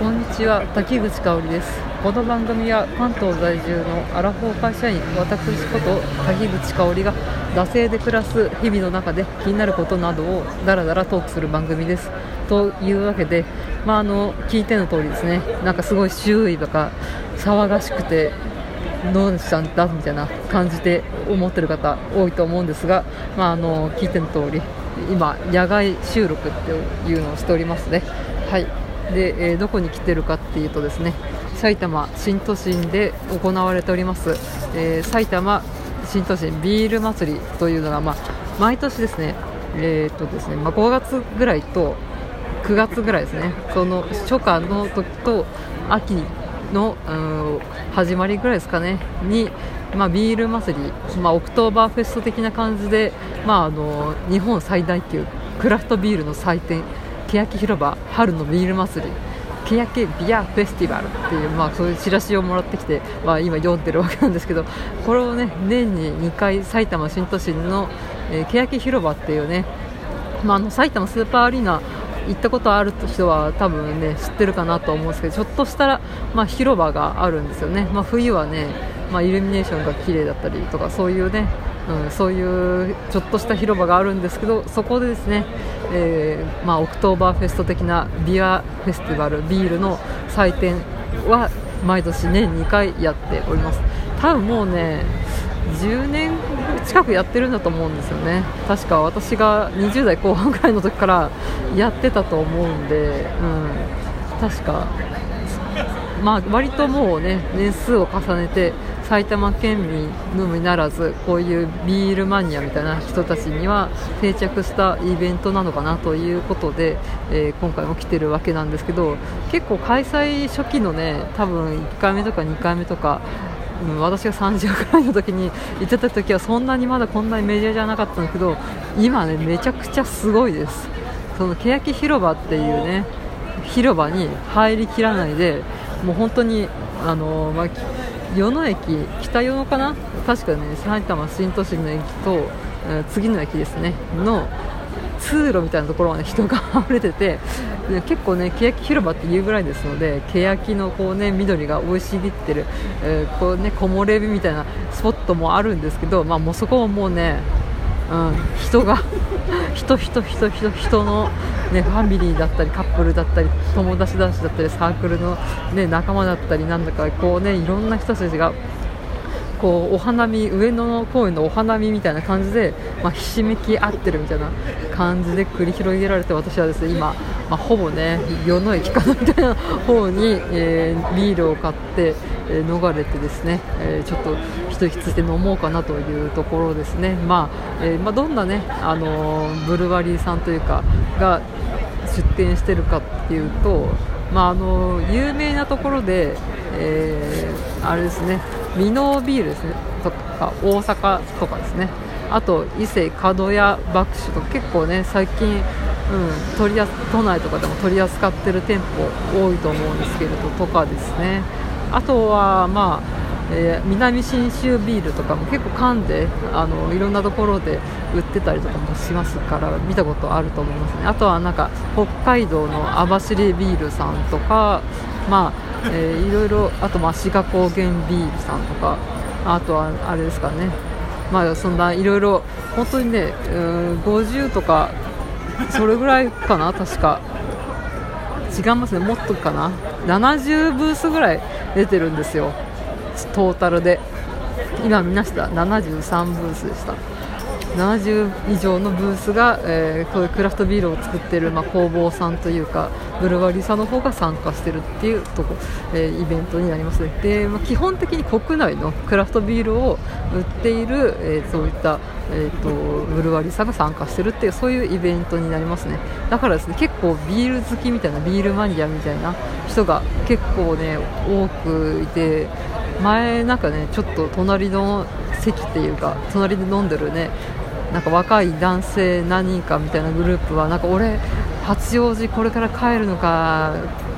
こんにちは滝口香織です。この番組は関東在住のアラフォー会社員私こと滝口香織が惰性で暮らす日々の中で気になることなどをダラダラトークする番組です。というわけで、まあ、あの聞いての通りですね。なんかすごい周囲が騒がしくてどうしたんだみたいな感じで思ってる方多いと思うんですが、まあ、あの聞いての通り今野外収録っていうのをしておりますね。はい。で、えー、どこに来てるかっていうとですね埼玉新都心で行われております、えー、埼玉新都心ビール祭りというのが、まあ、毎年ですね,、えーとですねまあ、5月ぐらいと9月ぐらいですねその初夏の時と秋の、うん、始まりぐらいですかねに、まあ、ビール祭り、まあ、オクトーバーフェスト的な感じで、まあ、あの日本最大級クラフトビールの祭典欅広場春のビール祭り。欅ビアフェスティバルっていう、まあ、そういうチラシをもらってきて、まあ、今読んでるわけなんですけどこれをね年に2回埼玉新都心の、えー、欅広場っていうね、まあ、あの埼玉スーパーアリーナ行ったことある人は多分ね知ってるかなと思うんですけどちょっとしたら、まあ、広場があるんですよね、まあ、冬はね、まあ、イルミネーションが綺麗だったりとかそういうねうん、そういうちょっとした広場があるんですけどそこでですね、えー、まあ、オクトーバーフェスト的なビアフェスティバルビールの祭典は毎年年2回やっております。多分もうね10年近くやってるんだと思うんですよね。確か私が20代後半ぐらいの時からやってたと思うんで、うん、確かまあ割ともうね年数を重ねて埼玉県民のみならずこういうビールマニアみたいな人たちには定着したイベントなのかなということで、えー、今回も来てるわけなんですけど結構開催初期のね多分1回目とか2回目とかう、私が30ぐらいの時に行ってた時はそんなにまだこんなにメジャーじゃなかったんだけど今ねめちゃくちゃすごいです。その欅広場っていうね広場に入りきらないでもう本当にあの、まあ、与野駅北与野かな？確かね埼玉新都心の駅と、え、次の駅ですね。の通路みたいなところは、ね、人が溢れててで結構ね欅広場っていうぐらいですので欅のこうね緑が生い茂ってる、えー、こうね木漏れ日みたいなスポットもあるんですけど、まあ、もうそこはもうね、うん、人が 人人人人人の、ね、ファミリーだったりカップルだったり友達同士だったりサークルの、ね、仲間だったりなんだかこうねいろんな人たちがこうお花見上野公園のお花見みたいな感じで、まあ、ひしめき合ってるみたいな感じで繰り広げられて私はですね今、まあ、ほぼね与野駅かなみたいな方に、えー、ビールを買って、えー、逃れてですね、えー、ちょっと一息ついて飲もうかなというところですね、まあえまあ、どんなね、あのブルワリーさんというかが出店してるかっていうと、まあ、あの有名なところで、えあれですねミノービールですね。とか大阪とかですね。あと伊勢門屋爆酒とか結構ね最近、うん、取り都内とかでも取り扱ってる店舗多いと思うんですけれどとかですね。あとはまあえー、南信州ビールとかも結構缶であのいろんなところで売ってたりとかもしますから見たことあると思いますね。あとはなんか北海道の網走ビールさんとかまあえー、いろいろあとまあ志賀高原ビールさんとかあとはあれですかね。まあそんないろいろ本当にねうん50とかそれぐらいかな確か。違いますね。もっとかな。70ブースぐらい出てるんですよ。トータルで。今見ました。73ブースでした。70以上のブースが、えー、こういうクラフトビールを作ってる、まあ、工房さんというかブルワリーさんの方が参加してるっていうとこ、えー、イベントになりますで、まあ、基本的に国内のクラフトビールを売っている、えー、そういった、えーと、ブルワリーさんが参加してるっていうそういうイベントになりますね。だからですね結構ビール好きみたいなビールマニアみたいな人が結構ね多くいて前なんかねちょっと隣の席っていうか隣で飲んでるねなんか若い男性何人かみたいなグループはなんか俺八王子これから帰るのか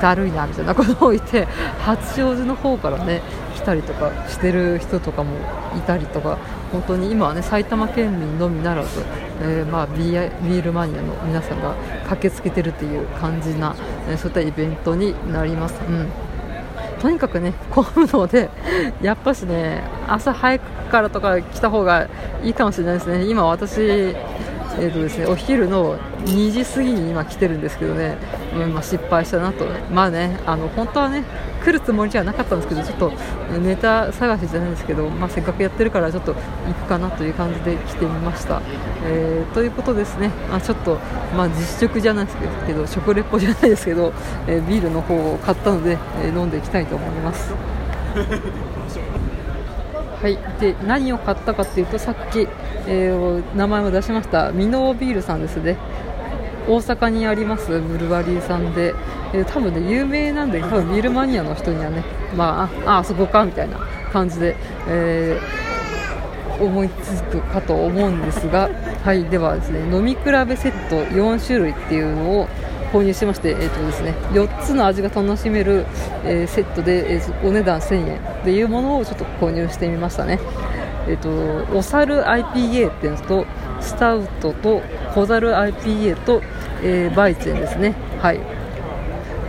だるいなみたいなことを言って八王子の方からね来たりとかしてる人とかもいたりとか本当に今はね埼玉県民のみならず、えー、まあ、ビールマニアの皆さんが駆けつけてるという感じな、えそういったイベントになります。うんとにかくね混むのでやっぱしね朝早くからとか来た方がいいかもしれないですね。今私えーとですね、お昼の2時過ぎに今来てるんですけどね、うんまあ、失敗したなと、まあね、あの本当はね来るつもりじゃなかったんですけどちょっとネタ探しじゃないんですけど、まあ、せっかくやってるからちょっと行くかなという感じで来てみました。えー、ということですね、まあ、ちょっと、まあ、実食じゃないですけど食レポじゃないですけど、えー、ビールの方を買ったので、えー、飲んでいきたいと思います。はい、で何を買ったかというとさっき、えー、名前を出しましたミノービールさんですね大阪にありますブルワリーさんで、えー、多分ね有名なんで多分ビールマニアの人にはねまあああそこかみたいな感じで、えー、思いつくかと思うんですが はいではですね飲み比べセット4種類っていうのを購入しまして、えーとですね、4つの味が楽しめる、えー、セットで、えー、お値段1000円っていうものをちょっと購入してみましたね。えーと、お猿 IPA っていうのとスタウトと小猿 IPA と、えー、バイチェンですね。はい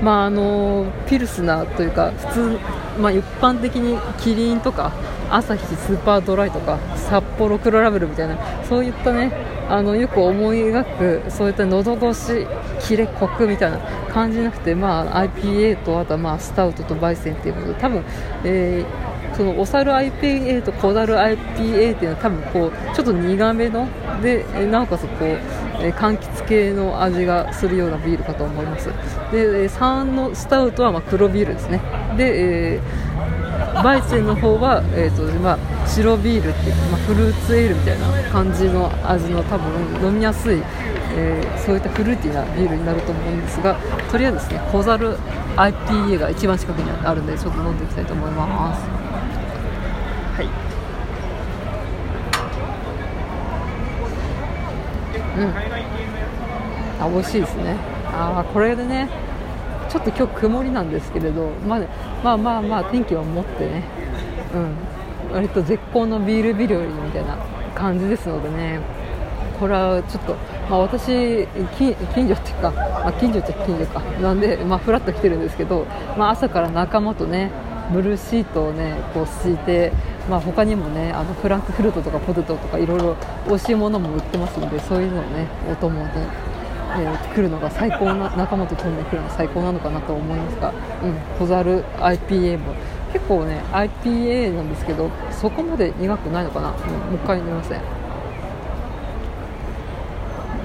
まああのピルスナーというか普通、まあ、一般的にキリンとか朝日スーパードライとか札幌黒ラベルみたいなそういったねあのよく思い描くそういった喉越しキレコクみたいな感じなくて、まあ、IPA とあとはまあスタウトと焙煎っていうことで多分、えー、そのお猿 IPA と小猿 IPA っていうのは多分こうちょっと苦めのでなおかつこう、え、柑橘系の味がするようなビールかと思います。で3のスタウトはま黒ビールですね。で、えーバイチェンの方は、えーとまあ、白ビールっていう、まあ、フルーツエールみたいな感じの味の多分飲みやすい、えー、そういったフルーティーなビールになると思うんですがとりあえずですね小猿 IPA が一番近くにあるんでちょっと飲んでいきたいと思います。はい。うん。あ美味しいですね。ああこれでねちょっと今日曇りなんですけれど、まあ、ね、まあまあまあ天気を持ってね、うん、割と絶好のビール日和みたいな感じですのでねこれはちょっと、まあ、私近、近所っていうか、まあ、近所っちゃ近所か。なんで、まあ、フラッと来てるんですけど、まあ、朝から仲間とねブルーシートをねこう敷いて、まあ、他にもねあのフランクフルトとかポテトとかいろいろ美味しいものも売ってますのでそういうのをねお供でえー、来るのが最高な仲間と共に来るのが最高なのかなと思いますが、うん、小猿 IPA も結構ね IPA なんですけどそこまで苦くないのかな、うん、もう一回飲みません、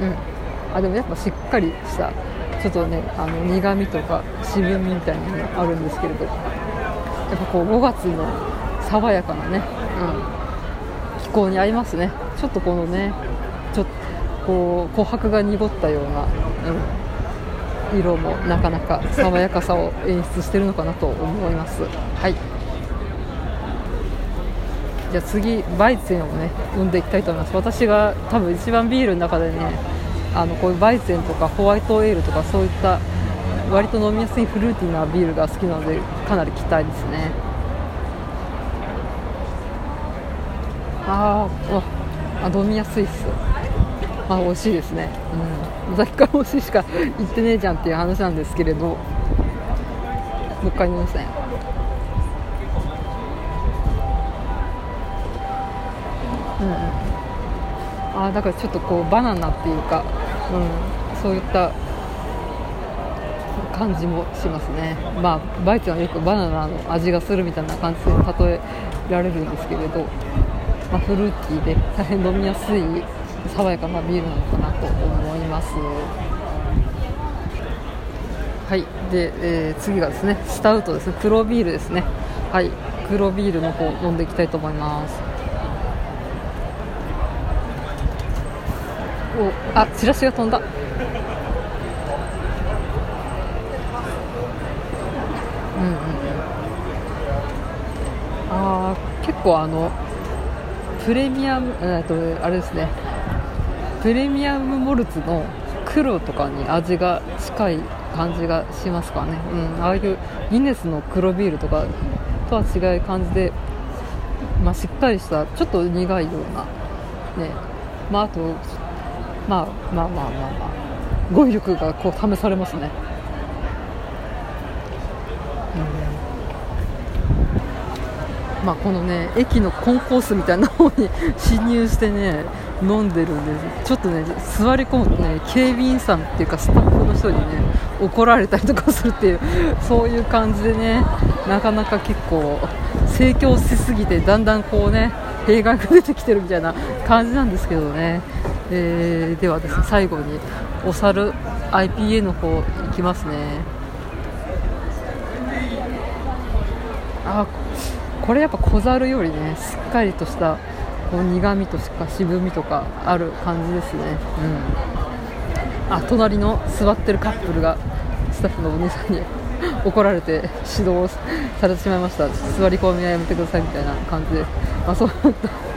うん、あでもやっぱしっかりしたちょっとねあの苦みとか渋みみたいなのがあるんですけれど。やっぱこう5月の爽やかなね、うん、気候に合いますね。ちょっとこのねちょっとこう琥珀が濁ったような、うん、色もなかなか爽やかさを演出してるのかなと思います。はいじゃあ次、バイゼンをね飲んでいきたいと思います、私が多分一番ビールの中でねあのこういうバイゼンとかホワイトエールとかそういった割と飲みやすいフルーティーなビールが好きなのでかなり期待ですね。ああ飲みやすいっす。あ美味しいですね、うん、さっきから美味しいしか言ってねえじゃんっていう話なんですけれど。もう一回見ますねうんあだからちょっとこうバナナっていうか、うん、そういった感じもしますね。まあバイちゃんはよくバナナの味がするみたいな感じで例えられるんですけれど、まあ、フルーティーで大変飲みやすい爽やかなビールなのかなと思います。はい。で、えー、次がですねスタウトですね。黒ビールですね。はい。黒ビールの方飲んでいきたいと思いますおあチラシが飛んだ。うんうんうん。あ結構あのプレミアムえっとあれですね。プレミアムモルツの黒とかに味が近い感じがしますかね、うん、ああいうギネスの黒ビールとかとは違う感じでまあ、しっかりしたちょっと苦いようなね。まああとまあまあまあまあまあ語彙力がこう試されますね、うん、まあこのね駅のコンコースみたいな方に侵入してね飲んでるんでちょっとね座り込むとね警備員さんっていうかスタッフの人にね怒られたりとかするっていうそういう感じでねなかなか結構盛況しすぎてだんだんこうね弊害が出てきてるみたいな感じなんですけどね、えー、ではですね最後にお猿 IPA の方いきますね。あこれやっぱ小猿よりねしっかりとしたこう苦みとか渋みとかある感じですね。うん。あ隣の座ってるカップルがスタッフのお兄さんに 怒られて指導されてしまいました。座り込みはやめてくださいみたいな感じで、まあ、そう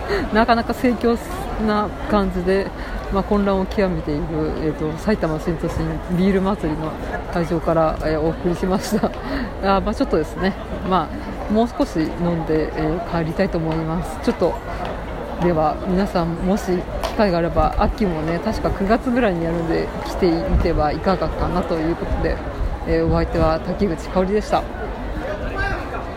なかなか盛況な感じで、まあ、混乱を極めている、えーと、埼玉新都心ビール祭りの会場から、えー、お送りしました。あ、まあ、ちょっとですね、まあ、もう少し飲んで、えー、帰りたいと思います。ちょっとでは皆さんもし機会があれば秋もね確か9月ぐらいにやるんで来てみてはいかがかなということで、えー、お相手は滝口香織でした。